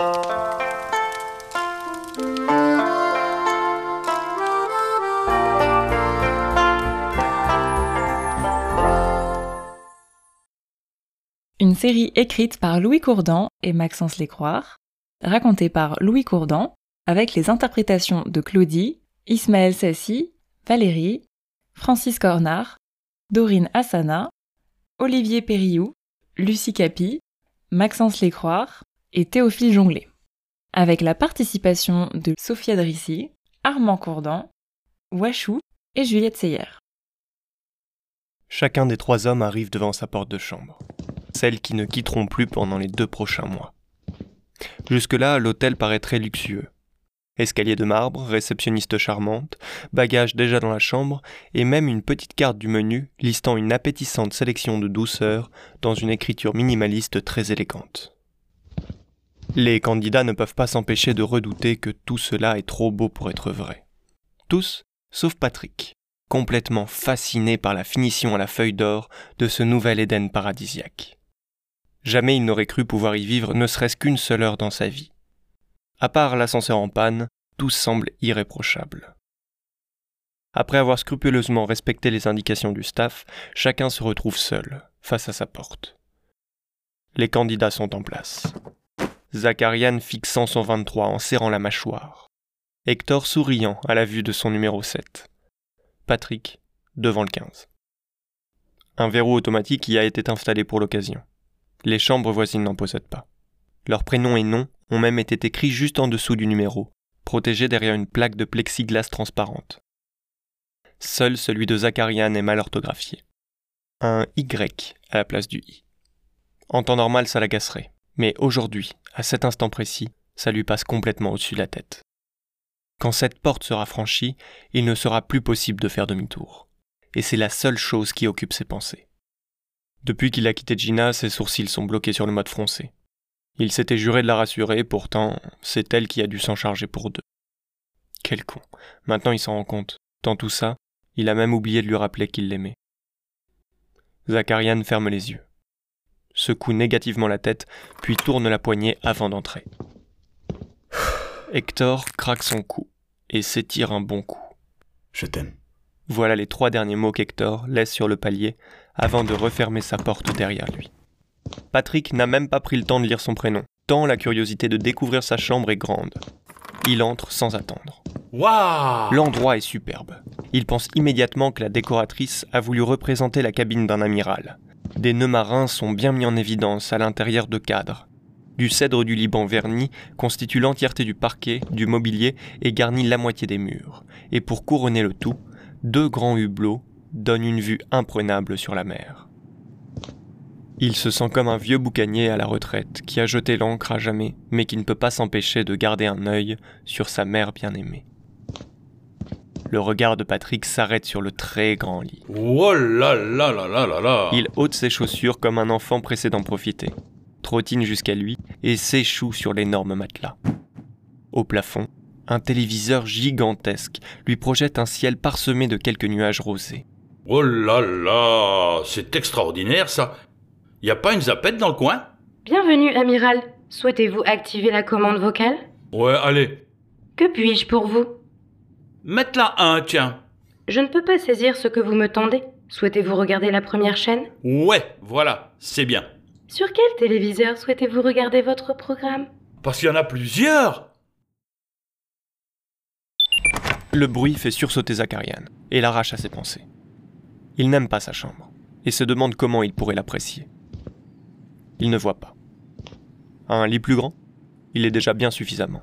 Une série écrite par Louis Courdan et Maxence Lécroire, racontée par Louis Courdan, avec les interprétations de Claudie, Ismaël Sassi, Valérie, Francis Cornard, Dorine Assana, Olivier Périllou, Lucie Capi, Maxence Lécroire et Théophile Jonglet. Avec la participation de Sophia Drissi, Armand Courdan, Wachou et Juliette Seyer. Chacun des trois hommes arrive devant sa porte de chambre, celle qui ne quitteront plus pendant les deux prochains mois. Jusque-là, l'hôtel paraît très luxueux. Escalier de marbre, réceptionniste charmante, bagages déjà dans la chambre, et même une petite carte du menu listant une appétissante sélection de douceurs dans une écriture minimaliste très élégante. Les candidats ne peuvent pas s'empêcher de redouter que tout cela est trop beau pour être vrai. Tous, sauf Patrick, complètement fasciné par la finition à la feuille d'or de ce nouvel Éden paradisiaque. Jamais il n'aurait cru pouvoir y vivre ne serait-ce qu'une seule heure dans sa vie. À part l'ascenseur en panne, tout semble irréprochable. Après avoir scrupuleusement respecté les indications du staff, chacun se retrouve seul, face à sa porte. Les candidats sont en place. Zachariane fixant son 23 en serrant la mâchoire. Hector souriant à la vue de son numéro 7. Patrick devant le 15. Un verrou automatique y a été installé pour l'occasion. Les chambres voisines n'en possèdent pas. Leurs prénoms et noms ont même été écrits juste en dessous du numéro, protégés derrière une plaque de plexiglas transparente. Seul celui de Zacharian est mal orthographié. Un Y à la place du I. En temps normal, ça l'agacerait, mais aujourd'hui, à cet instant précis, ça lui passe complètement au-dessus de la tête. Quand cette porte sera franchie, il ne sera plus possible de faire demi-tour. Et c'est la seule chose qui occupe ses pensées. Depuis qu'il a quitté Gina, ses sourcils sont bloqués sur le mode froncé. Il s'était juré de la rassurer, pourtant, c'est elle qui a dû s'en charger pour deux. Quel con. Maintenant il s'en rend compte. Dans tout ça, il a même oublié de lui rappeler qu'il l'aimait. Zacharian ferme les yeux, secoue négativement la tête, puis tourne la poignée avant d'entrer. Hector craque son cou et s'étire un bon coup. Je t'aime. Voilà les trois derniers mots qu'Hector laisse sur le palier avant de refermer sa porte derrière lui. Patrick n'a même pas pris le temps de lire son prénom, tant la curiosité de découvrir sa chambre est grande. Il entre sans attendre. Waouh L'endroit est superbe. Il pense immédiatement que la décoratrice a voulu représenter la cabine d'un amiral. Des nœuds marins sont bien mis en évidence à l'intérieur de cadres. Du cèdre du Liban verni constitue l'entièreté du parquet, du mobilier et garnit la moitié des murs. Et pour couronner le tout, deux grands hublots donnent une vue imprenable sur la mer. Il se sent comme un vieux boucanier à la retraite qui a jeté l'encre à jamais, mais qui ne peut pas s'empêcher de garder un œil sur sa mère bien-aimée. Le regard de Patrick s'arrête sur le très grand lit. Oh là là là là là là Il ôte ses chaussures comme un enfant pressé d'en profiter, trottine jusqu'à lui et s'échoue sur l'énorme matelas. Au plafond, un téléviseur gigantesque lui projette un ciel parsemé de quelques nuages rosés. Oh là là C'est extraordinaire ça Y a pas une zapette dans le coin? Bienvenue, amiral. Souhaitez-vous activer la commande vocale? Ouais, allez. Que puis-je pour vous? Mette-la un, tiens. Je ne peux pas saisir ce que vous me tendez. Souhaitez-vous regarder la première chaîne? Ouais, voilà, c'est bien. Sur quel téléviseur souhaitez-vous regarder votre programme? Parce qu'il y en a plusieurs Le bruit fait sursauter Zacharian et l'arrache à ses pensées. Il n'aime pas sa chambre et se demande comment il pourrait l'apprécier. Il ne voit pas. Un lit plus grand? Il est déjà bien suffisamment.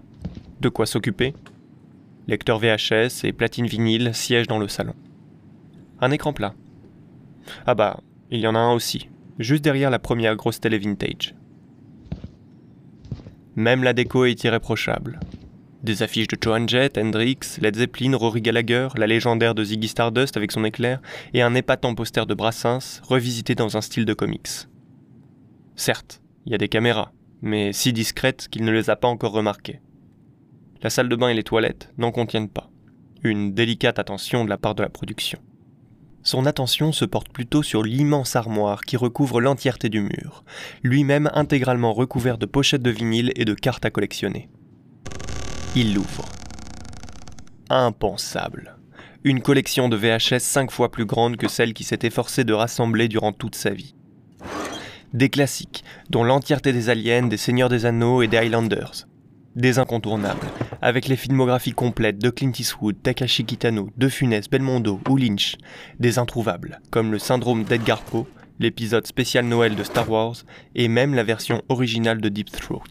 De quoi s'occuper? Lecteur VHS et platine vinyle siègent dans le salon. Un écran plat. Ah bah, il y en a un aussi, juste derrière la première grosse télé vintage. Même la déco est irréprochable. Des affiches de Joan Jett, Hendrix, Led Zeppelin, Rory Gallagher, la légendaire de Ziggy Stardust avec son éclair, et un épatant poster de Brassens, revisité dans un style de comics. Certes, il y a des caméras, mais si discrètes qu'il ne les a pas encore remarquées. La salle de bain et les toilettes n'en contiennent pas. Une délicate attention de la part de la production. son attention se porte plutôt sur l'immense armoire qui recouvre l'entièreté du mur, lui-même intégralement recouvert de pochettes de vinyle et de cartes à collectionner. Il l'ouvre. Impensable. Une collection de VHS cinq fois plus grande que celle qui s'est efforcé de rassembler durant toute sa vie. Des classiques, dont l'entièreté des Aliens, des Seigneurs des Anneaux et des Highlanders. Des incontournables, avec les filmographies complètes de Clint Eastwood, Takashi Kitano, De Funès, Belmondo ou Lynch. Des introuvables, comme le syndrome d'Edgar Poe, l'épisode spécial Noël de Star Wars et même la version originale de Deep Throat.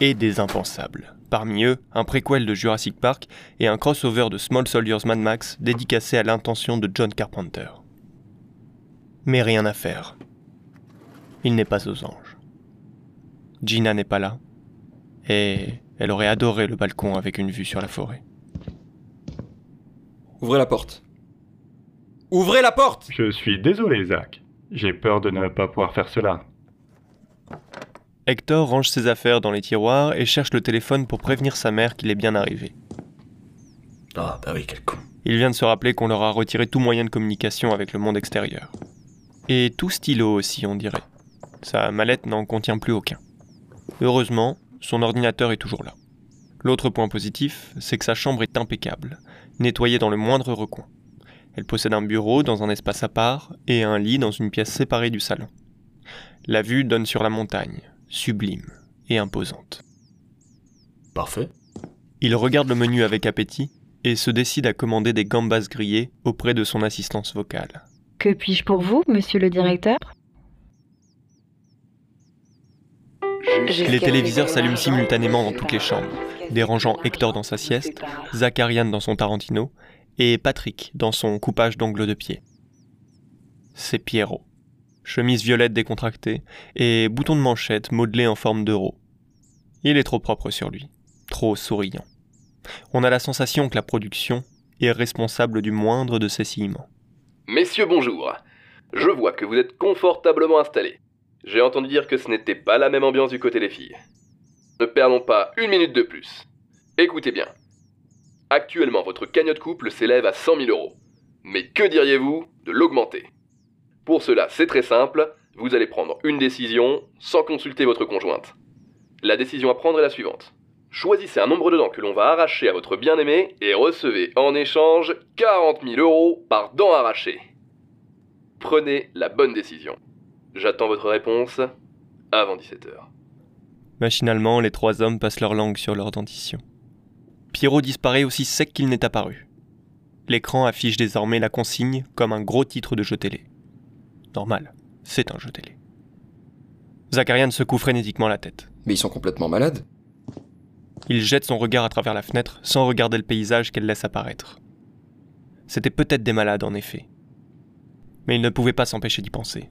Et des impensables. Parmi eux, un préquel de Jurassic Park et un crossover de Small Soldiers Mad Max dédicacé à l'intention de John Carpenter. Mais rien à faire. Il n'est pas aux anges. Gina n'est pas là. Et elle aurait adoré le balcon avec une vue sur la forêt. Ouvrez la porte. Ouvrez la porte Je suis désolé, Zach. J'ai peur de ne pas pouvoir faire cela. Hector range ses affaires dans les tiroirs et cherche le téléphone pour prévenir sa mère qu'il est bien arrivé. Ah bah oui, quel con. Il vient de se rappeler qu'on leur a retiré tout moyen de communication avec le monde extérieur. Et tout stylo aussi, on dirait. Sa mallette n'en contient plus aucun. Heureusement, son ordinateur est toujours là. L'autre point positif, c'est que sa chambre est impeccable, nettoyée dans le moindre recoin. Elle possède un bureau dans un espace à part et un lit dans une pièce séparée du salon. La vue donne sur la montagne, sublime et imposante. Parfait. Il regarde le menu avec appétit et se décide à commander des gambas grillées auprès de son assistance vocale. Que puis-je pour vous, monsieur le directeur? Les téléviseurs s'allument simultanément dans toutes les chambres, dérangeant Hector dans sa sieste, Zacharian dans son Tarantino et Patrick dans son coupage d'ongles de pied. C'est Pierrot. Chemise violette décontractée et bouton de manchette modelé en forme d'euro. Il est trop propre sur lui, trop souriant. On a la sensation que la production est responsable du moindre de ses sillements. Messieurs, bonjour. Je vois que vous êtes confortablement installés. J'ai entendu dire que ce n'était pas la même ambiance du côté des filles. Ne perdons pas une minute de plus. Écoutez bien. Actuellement, votre cagnotte couple s'élève à 100 000 euros. Mais que diriez-vous de l'augmenter? Pour cela, c'est très simple. Vous allez prendre une décision sans consulter votre conjointe. La décision à prendre est la suivante. Choisissez un nombre de dents que l'on va arracher à votre bien-aimé et recevez en échange 40 000 euros par dent arrachée. Prenez la bonne décision. J'attends votre réponse avant 17h. Machinalement, les trois hommes passent leur langue sur leur dentition. Pierrot disparaît aussi sec qu'il n'est apparu. L'écran affiche désormais la consigne comme un gros titre de jeu télé. Normal, c'est un jeu télé. Zacharian secoue frénétiquement la tête. Mais ils sont complètement malades. Il jette son regard à travers la fenêtre sans regarder le paysage qu'elle laisse apparaître. C'était peut-être des malades en effet. Mais il ne pouvait pas s'empêcher d'y penser.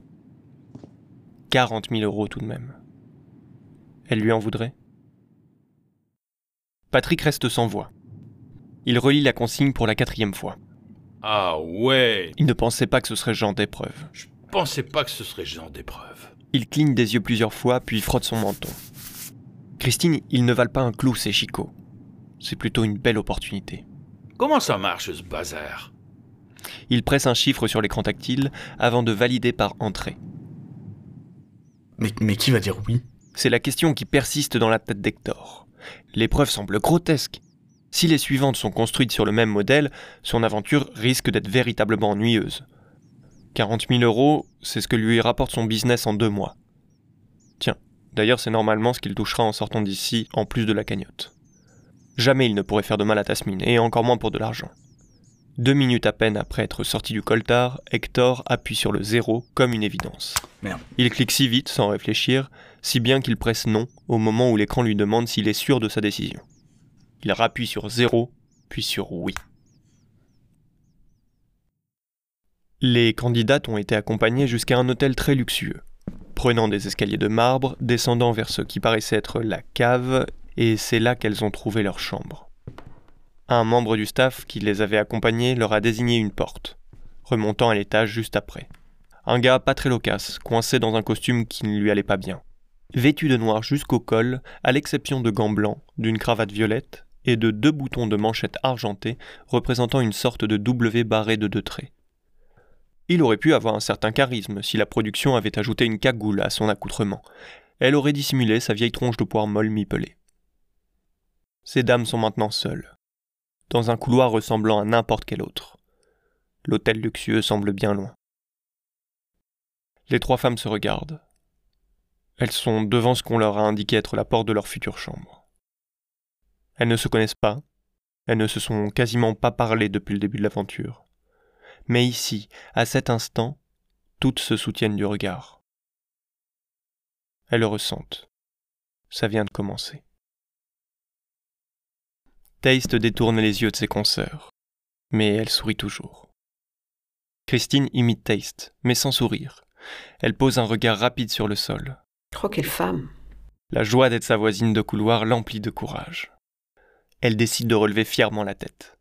40 000 euros tout de même. Elle lui en voudrait Patrick reste sans voix. Il relit la consigne pour la quatrième fois. Ah ouais Il ne pensait pas que ce serait genre d'épreuve. Je pensais pas que ce serait genre d'épreuve. Il cligne des yeux plusieurs fois, puis frotte son menton. Christine, ils ne valent pas un clou, ces chicots. C'est plutôt une belle opportunité. Comment ça marche ce bazar? Il presse un chiffre sur l'écran tactile avant de valider par entrée. Mais, qui va dire oui? C'est la question qui persiste dans la tête d'Hector. L'épreuve semble grotesque. Si les suivantes sont construites sur le même modèle, son aventure risque d'être véritablement ennuyeuse. 40 000 euros, c'est ce que lui rapporte son business en deux mois. Tiens, d'ailleurs c'est normalement ce qu'il touchera en sortant d'ici, en plus de la cagnotte. Jamais il ne pourrait faire de mal à Tasmine, et encore moins pour de l'argent. Deux minutes à peine après être sorti du coltard, Hector appuie sur le zéro comme une évidence. Merde. Il clique si vite, sans réfléchir, si bien qu'il presse non au moment où l'écran lui demande s'il est sûr de sa décision. Il rappuie sur zéro, puis sur oui. Les candidates ont été accompagnées jusqu'à un hôtel très luxueux, prenant des escaliers de marbre, descendant vers ce qui paraissait être la cave, et c'est là qu'elles ont trouvé leur chambre. Un membre du staff qui les avait accompagnées leur a désigné une porte, remontant à l'étage juste après. Un gars pas très loquace, coincé dans un costume qui ne lui allait pas bien. Vêtu de noir jusqu'au col, à l'exception de gants blancs, d'une cravate violette et de deux boutons de manchette argentés représentant une sorte de W barré de deux traits. Il aurait pu avoir un certain charisme si la production avait ajouté une cagoule à son accoutrement. Elle aurait dissimulé sa vieille tronche de poire molle mi-pelée. Ces dames sont maintenant seules, dans un couloir ressemblant à n'importe quel autre. L'hôtel luxueux semble bien loin. Les trois femmes se regardent. Elles sont devant ce qu'on leur a indiqué être la porte de leur future chambre. Elles ne se connaissent pas, elles ne se sont quasiment pas parlé depuis le début de l'aventure. Mais ici, à cet instant, toutes se soutiennent du regard. Elles le ressentent. Ça vient de commencer. Taste détourne les yeux de ses consoeurs, mais elle sourit toujours. Christine imite Taste, mais sans sourire. Elle pose un regard rapide sur le sol. Oh, quelle femme La joie d'être sa voisine de couloir l'emplit de courage. Elle décide de relever fièrement la tête.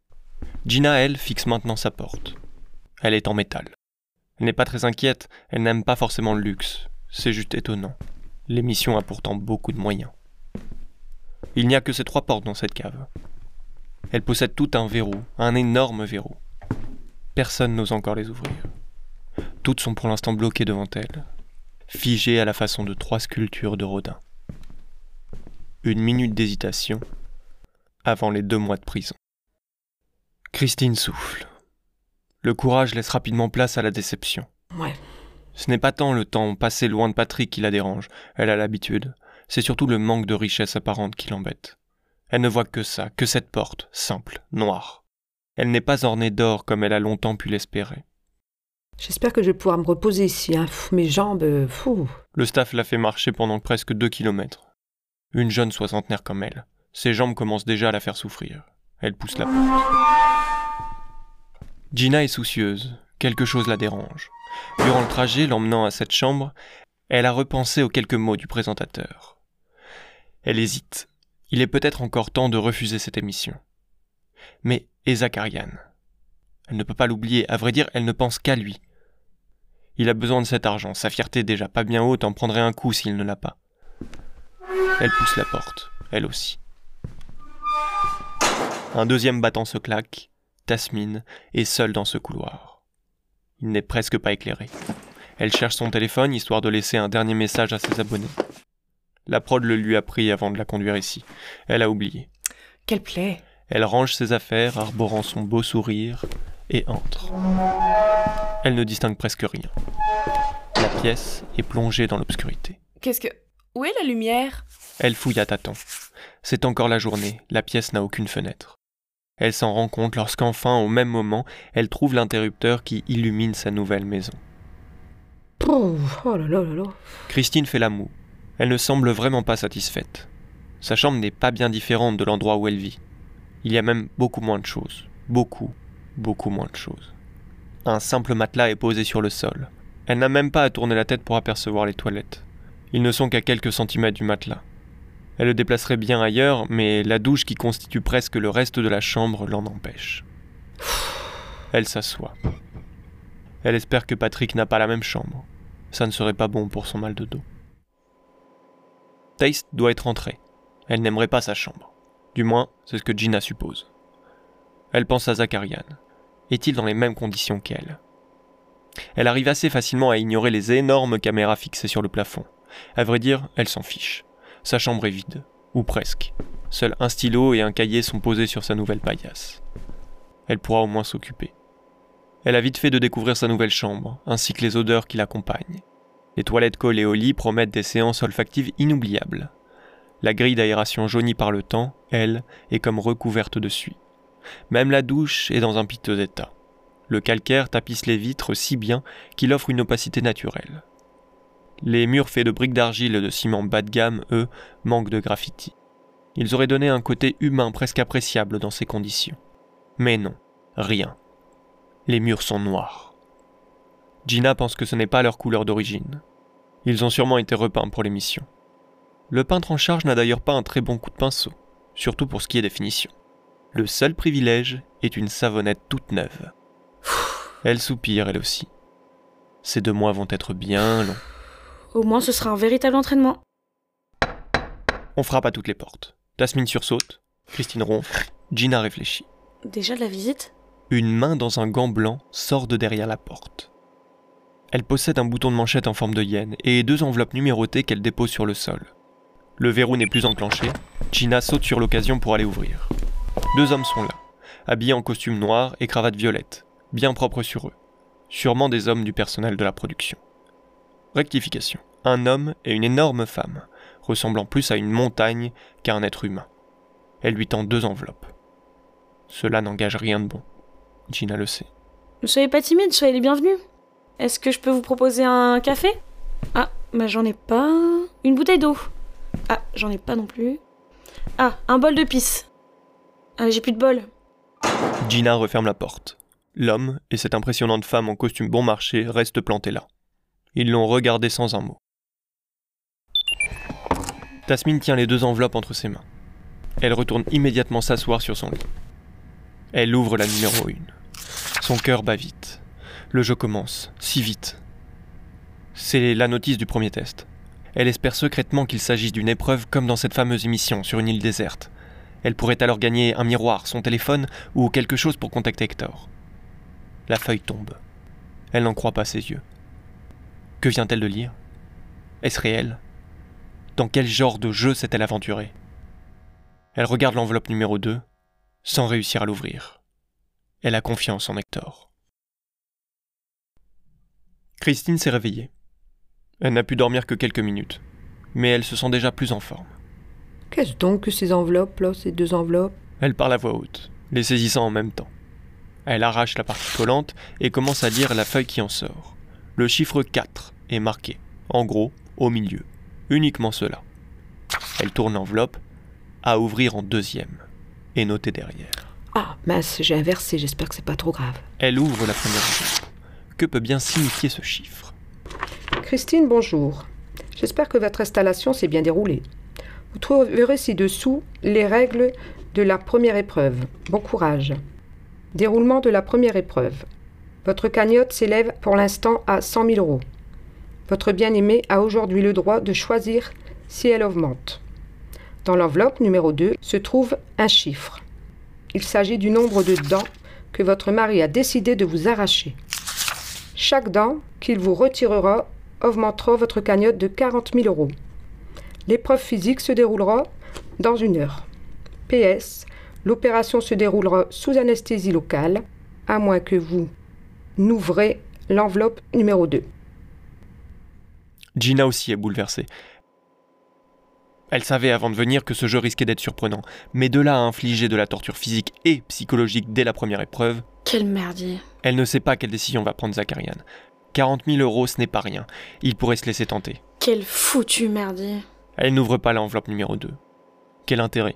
Gina, elle, fixe maintenant sa porte. Elle est en métal. Elle n'est pas très inquiète, elle n'aime pas forcément le luxe. C'est juste étonnant. L'émission a pourtant beaucoup de moyens. Il n'y a que ces trois portes dans cette cave. Elle possède tout un verrou, un énorme verrou. Personne n'ose encore les ouvrir. Toutes sont pour l'instant bloquées devant elle, figées à la façon de trois sculptures de Rodin. Une minute d'hésitation avant les deux mois de prison. Christine souffle. Le courage laisse rapidement place à la déception. Ouais. Ce n'est pas tant le temps passé loin de Patrick qui la dérange, elle a l'habitude, c'est surtout le manque de richesse apparente qui l'embête. Elle ne voit que ça, que cette porte, simple, noire. Elle n'est pas ornée d'or comme elle a longtemps pu l'espérer. J'espère que je vais pouvoir me reposer ici. Hein. Pff, mes jambes, euh, fou. Le staff l'a fait marcher pendant presque deux kilomètres. Une jeune soixantenaire comme elle, ses jambes commencent déjà à la faire souffrir. Elle pousse la porte. Gina est soucieuse, quelque chose la dérange. Durant le trajet l'emmenant à cette chambre, elle a repensé aux quelques mots du présentateur. Elle hésite. Il est peut-être encore temps de refuser cette émission. Mais et Zakarian Elle ne peut pas l'oublier, à vrai dire, elle ne pense qu'à lui. Il a besoin de cet argent, sa fierté déjà pas bien haute en prendrait un coup s'il ne l'a pas. Elle pousse la porte, elle aussi. Un deuxième battant se claque, Tasmine est seule dans ce couloir. Il n'est presque pas éclairé. Elle cherche son téléphone histoire de laisser un dernier message à ses abonnés. La prod le lui a pris avant de la conduire ici. Elle a oublié. Quelle plaie Elle range ses affaires, arborant son beau sourire, et entre. Elle ne distingue presque rien. La pièce est plongée dans l'obscurité. Qu'est-ce que. Où est la lumière? Elle fouille à tâtons. C'est encore la journée, la pièce n'a aucune fenêtre. Elle s'en rend compte lorsqu'enfin, au même moment, elle trouve l'interrupteur qui illumine sa nouvelle maison. Oh, oh là là là là. Christine fait la moue. Elle ne semble vraiment pas satisfaite. Sa chambre n'est pas bien différente de l'endroit où elle vit. Il y a même beaucoup moins de choses. Beaucoup, beaucoup moins de choses. Un simple matelas est posé sur le sol. Elle n'a même pas à tourner la tête pour apercevoir les toilettes. Ils ne sont qu'à quelques centimètres du matelas. Elle le déplacerait bien ailleurs, mais la douche qui constitue presque le reste de la chambre l'en empêche. Elle s'assoit. Elle espère que Patrick n'a pas la même chambre. Ça ne serait pas bon pour son mal de dos. Taste doit être entrée. Elle n'aimerait pas sa chambre. Du moins, c'est ce que Gina suppose. Elle pense à Zakarian. Est-il dans les mêmes conditions qu'elle? Elle arrive assez facilement à ignorer les énormes caméras fixées sur le plafond. À vrai dire, elle s'en fiche. Sa chambre est vide, ou presque. Seul un stylo et un cahier sont posés sur sa nouvelle paillasse. Elle pourra au moins s'occuper. Elle a vite fait de découvrir sa nouvelle chambre, ainsi que les odeurs qui l'accompagnent. Les toilettes collées au lit promettent des séances olfactives inoubliables. La grille d'aération jaunie par le temps, elle, est comme recouverte de suie. Même la douche est dans un piteux état. Le calcaire tapisse les vitres si bien qu'il offre une opacité naturelle. Les murs faits de briques d'argile et de ciment bas de gamme, eux, manquent de graffiti. Ils auraient donné un côté humain presque appréciable dans ces conditions. Mais non, rien. Les murs sont noirs. Gina pense que ce n'est pas leur couleur d'origine. Ils ont sûrement été repeints pour l'émission. Le peintre en charge n'a d'ailleurs pas un très bon coup de pinceau, surtout pour ce qui est des finitions. Le seul privilège est une savonnette toute neuve. Elle soupire elle aussi. Ces deux mois vont être bien longs. Au moins, ce sera un véritable entraînement. On frappe à toutes les portes. Tasmine sursaute, Christine ronfle, Gina réfléchit. Déjà de la visite? Une main dans un gant blanc sort de derrière la porte. Elle possède un bouton de manchette en forme de hyène et deux enveloppes numérotées qu'elle dépose sur le sol. Le verrou n'est plus enclenché, Gina saute sur l'occasion pour aller ouvrir. Deux hommes sont là, habillés en costume noir et cravate violette, bien propres sur eux. Sûrement des hommes du personnel de la production. Rectification. Un homme et une énorme femme, ressemblant plus à une montagne qu'à un être humain. Elle lui tend deux enveloppes. Cela n'engage rien de bon. Gina le sait. Ne soyez pas timide, soyez les bienvenus. Est-ce que je peux vous proposer un café? Ah, bah j'en ai pas. Une bouteille d'eau Ah, j'en ai pas non plus. Ah, un bol de pisse. Ah, j'ai plus de bol. Gina referme la porte. L'homme et cette impressionnante femme en costume bon marché restent plantés là. Ils l'ont regardé sans un mot. Tasmine tient les deux enveloppes entre ses mains. Elle retourne immédiatement s'asseoir sur son lit. Elle ouvre la numéro 1. Son cœur bat vite. Le jeu commence, si vite. C'est la notice du premier test. Elle espère secrètement qu'il s'agisse d'une épreuve comme dans cette fameuse émission sur une île déserte. Elle pourrait alors gagner un miroir, son téléphone ou quelque chose pour contacter Hector. La feuille tombe. Elle n'en croit pas ses yeux. Que vient-elle de lire? Est-ce réel? Dans quel genre de jeu s'est-elle aventurée? Elle regarde l'enveloppe numéro 2 sans réussir à l'ouvrir. Elle a confiance en Hector. Christine s'est réveillée. Elle n'a pu dormir que quelques minutes, mais elle se sent déjà plus en forme. Qu'est-ce donc que ces enveloppes, là, ces deux enveloppes? Elle parle à voix haute, les saisissant en même temps. Elle arrache la partie collante et commence à lire la feuille qui en sort. Le chiffre 4 est marqué, en gros, au milieu. Uniquement cela. Elle tourne l'enveloppe, à ouvrir en deuxième, et noter derrière. Ah, mince, j'ai inversé, j'espère que c'est pas trop grave. Elle ouvre la première enveloppe. Que peut bien signifier ce chiffre? Christine, bonjour. J'espère que votre installation s'est bien déroulée. Vous trouverez ci-dessous les règles de la première épreuve. Bon courage. Déroulement de la première épreuve. Votre cagnotte s'élève pour l'instant à 100 000 euros. Votre bien-aimé a aujourd'hui le droit de choisir si elle augmente. Dans l'enveloppe numéro 2 se trouve un chiffre. Il s'agit du nombre de dents que votre mari a décidé de vous arracher. Chaque dent qu'il vous retirera augmentera votre cagnotte de 40 000 euros. L'épreuve physique se déroulera dans une heure. PS, l'opération se déroulera sous anesthésie locale, à moins que vous n'ouvrez l'enveloppe numéro 2. Gina aussi est bouleversée. Elle savait avant de venir que ce jeu risquait d'être surprenant, mais de là à infliger de la torture physique et psychologique dès la première épreuve. Quel merdier. Elle ne sait pas quelle décision va prendre Zakarian. 40 000 euros, ce n'est pas rien. Il pourrait se laisser tenter. Quel foutu merdier. Elle n'ouvre pas l'enveloppe numéro 2. Quel intérêt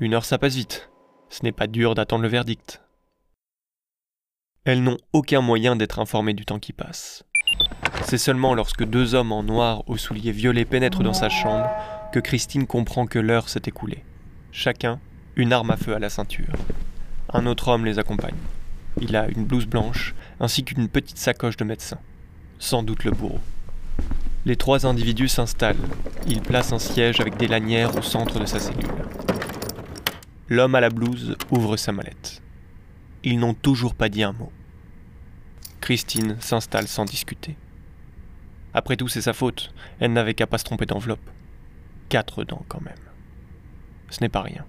Une heure, ça passe vite. Ce n'est pas dur d'attendre le verdict. Elles n'ont aucun moyen d'être informées du temps qui passe. C'est seulement lorsque deux hommes en noir aux souliers violets pénètrent dans sa chambre que Christine comprend que l'heure s'est écoulée. Chacun, une arme à feu à la ceinture. Un autre homme les accompagne. Il a une blouse blanche ainsi qu'une petite sacoche de médecin. Sans doute le bourreau. Les trois individus s'installent. Ils placent un siège avec des lanières au centre de sa cellule. L'homme à la blouse ouvre sa mallette. Ils n'ont toujours pas dit un mot. Christine s'installe sans discuter. Après tout, c'est sa faute. Elle n'avait qu'à pas se tromper d'enveloppe. Quatre dents quand même. Ce n'est pas rien.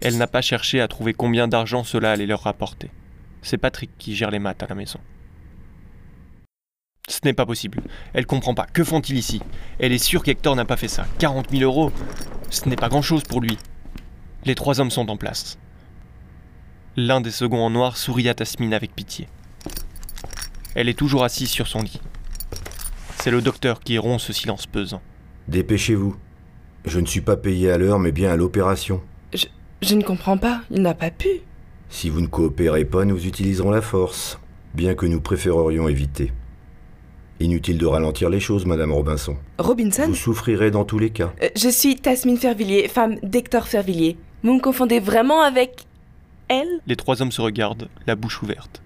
Elle n'a pas cherché à trouver combien d'argent cela allait leur rapporter. C'est Patrick qui gère les maths à la maison. Ce n'est pas possible. Elle comprend pas. Que font-ils ici? Elle est sûre qu'Hector n'a pas fait ça. 40 000 euros Ce n'est pas grand-chose pour lui. Les trois hommes sont en place. L'un des seconds en noir sourit à Tasmine avec pitié. Elle est toujours assise sur son lit. C'est le docteur qui rompt ce silence pesant. Dépêchez-vous. Je ne suis pas payé à l'heure, mais bien à l'opération. Je, je ne comprends pas. Il n'a pas pu. Si vous ne coopérez pas, nous utiliserons la force, bien que nous préférerions éviter. Inutile de ralentir les choses, Madame Robinson. Robinson Vous souffrirez dans tous les cas. Euh, Je suis Tasmine Fervilliers, femme d'Hector Fervilliers. Vous me confondez vraiment avec elle? Les trois hommes se regardent, la bouche ouverte.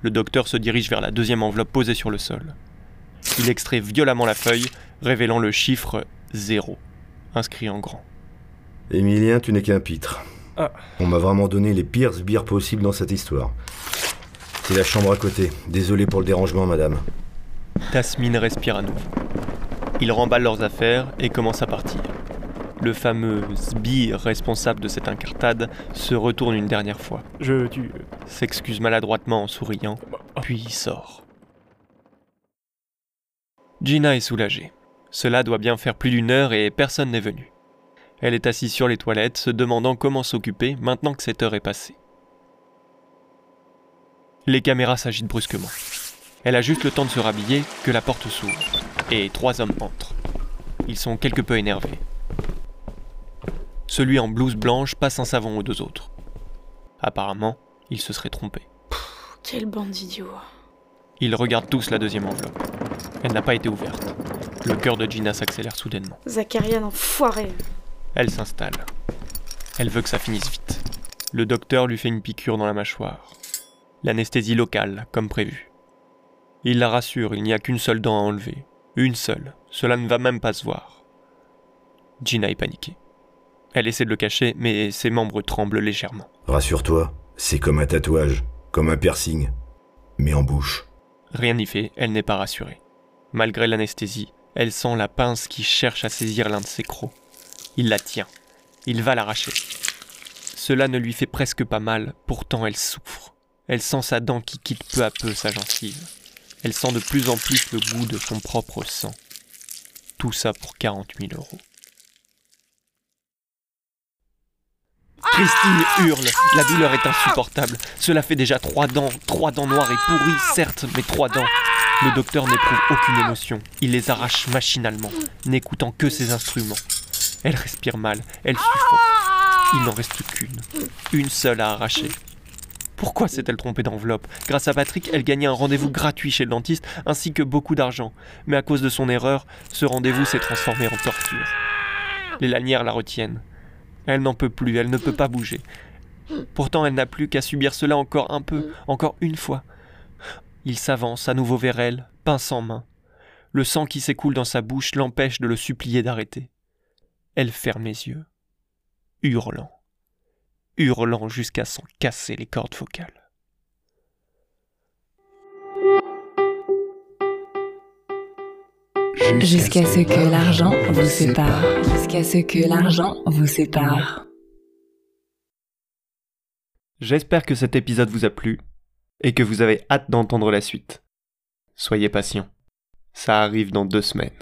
Le docteur se dirige vers la deuxième enveloppe posée sur le sol. Il extrait violemment la feuille, révélant le chiffre 0, inscrit en grand. Émilien, tu n'es qu'un pitre. Ah. On m'a vraiment donné les pires sbires possibles dans cette histoire. C'est la chambre à côté. Désolé pour le dérangement, madame. Tasmin respire à nouveau. Ils remballent leurs affaires et commencent à partir. Le fameux sbire responsable de cette incartade se retourne une dernière fois. Je tu s'excuse maladroitement en souriant, puis il sort. Gina est soulagée. Cela doit bien faire plus d'une heure et personne n'est venu. Elle est assise sur les toilettes, se demandant comment s'occuper maintenant que cette heure est passée. Les caméras s'agitent brusquement. Elle a juste le temps de se rhabiller que la porte s'ouvre, et trois hommes entrent. Ils sont quelque peu énervés. Celui en blouse blanche passe un savon aux deux autres. Apparemment, il se serait trompé. Quelle bande d'idiots. Ils regardent tous la deuxième enveloppe. Elle n'a pas été ouverte. Le cœur de Gina s'accélère soudainement. Zacharian, enfoiré. Elle s'installe. Elle veut que ça finisse vite. Le docteur lui fait une piqûre dans la mâchoire. L'anesthésie locale, comme prévu. Il la rassure, il n'y a qu'une seule dent à enlever. Une seule. Cela ne va même pas se voir. Gina est paniquée. Elle essaie de le cacher, mais ses membres tremblent légèrement. Rassure-toi, c'est comme un tatouage, comme un piercing, mais en bouche. Rien n'y fait, elle n'est pas rassurée. Malgré l'anesthésie, elle sent la pince qui cherche à saisir l'un de ses crocs. Il la tient. Il va l'arracher. Cela ne lui fait presque pas mal, pourtant elle souffre. Elle sent sa dent qui quitte peu à peu sa gencive. Elle sent de plus en plus le goût de son propre sang. Tout ça pour 40 000 euros. Christine hurle. La douleur est insupportable. Cela fait déjà trois dents, trois dents noires et pourries, certes, mais trois dents. Le docteur n'éprouve aucune émotion. Il les arrache machinalement, n'écoutant que ses instruments. Elle respire mal, elle suffoque. Il n'en reste qu'une. Une seule à arracher. Pourquoi s'est-elle trompée d'enveloppe? Grâce à Patrick, elle gagnait un rendez-vous gratuit chez le dentiste ainsi que beaucoup d'argent. Mais à cause de son erreur, ce rendez-vous s'est transformé en torture. Les lanières la retiennent. Elle n'en peut plus, elle ne peut pas bouger. Pourtant, elle n'a plus qu'à subir cela encore un peu, encore une fois. Il s'avance à nouveau vers elle, pince en main. Le sang qui s'écoule dans sa bouche l'empêche de le supplier d'arrêter. Elle ferme les yeux, hurlant, hurlant jusqu'à s'en casser les cordes vocales. Jusqu'à ce que l'argent vous sépare. Jusqu'à ce que l'argent vous sépare. J'espère que cet épisode vous a plu et que vous avez hâte d'entendre la suite. Soyez patient. Ça arrive dans deux semaines.